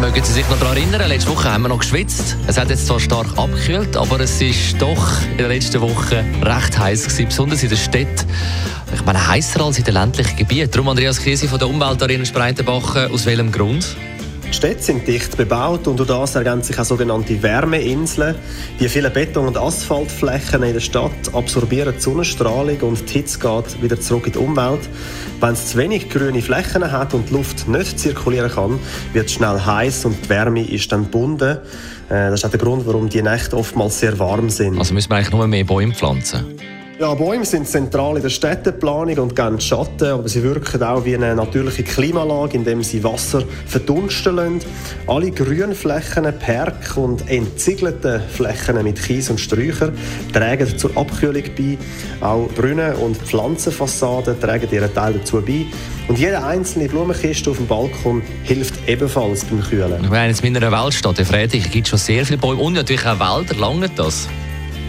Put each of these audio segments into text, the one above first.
mögen Sie sich noch daran erinnern, letzte Woche haben wir noch geschwitzt. Es hat jetzt zwar stark abgekühlt, aber es ist doch in der letzten Woche recht heiß gewesen, besonders in der Stadt. Ich meine, heißer als in den ländlichen Gebieten. Darum Andreas Kiesi von der Umweltarena Spreitenbach, aus welchem Grund? Die Städte sind dicht bebaut und durch das ergänzen sich auch sogenannte Wärmeinseln. Die vielen Beton- und Asphaltflächen in der Stadt absorbieren die Sonnenstrahlung und die Hitze geht wieder zurück in die Umwelt. Wenn es zu wenig grüne Flächen hat und die Luft nicht zirkulieren kann, wird es schnell heiß und die Wärme ist dann gebunden. Äh, das ist auch der Grund, warum die Nächte oftmals sehr warm sind. Also müssen wir eigentlich nur mehr Bäume pflanzen? Ja, Bäume sind zentral in der Städteplanung und geben Schatten, aber sie wirken auch wie eine natürliche Klimalage, indem sie Wasser verdunsten lassen. Alle Grünflächen, Park und entziegelte Flächen mit Kies und Sträuchern tragen zur Abkühlung bei. Auch Brunnen und Pflanzenfassaden tragen ihren Teil dazu bei. Und jede einzelne Blumenkiste auf dem Balkon hilft ebenfalls beim Kühlen. Ich meine, jetzt in meiner Weltstadt, in Friedrich, gibt es schon sehr viele Bäume und natürlich auch Wälder. Lange das?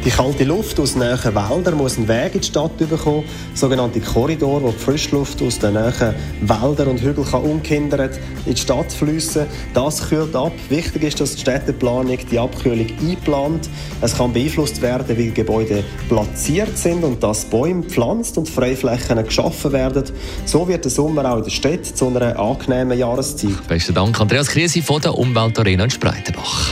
Die kalte Luft aus nahen Wäldern muss einen Weg in die Stadt bekommen, sogenannte Korridor, wo die Frischluft aus den nahen Wäldern und Hügeln kann ungehindert in die Stadt fließen. Das kühlt ab. Wichtig ist, dass die Städteplanung die Abkühlung einplant. Es kann beeinflusst werden, wie Gebäude platziert sind und dass Bäume gepflanzt und Freiflächen geschaffen werden. So wird der Sommer auch in der Stadt zu einer angenehmen Jahreszeit. Besten Dank, Andreas Krise von der Umweltarena in Spreitenbach.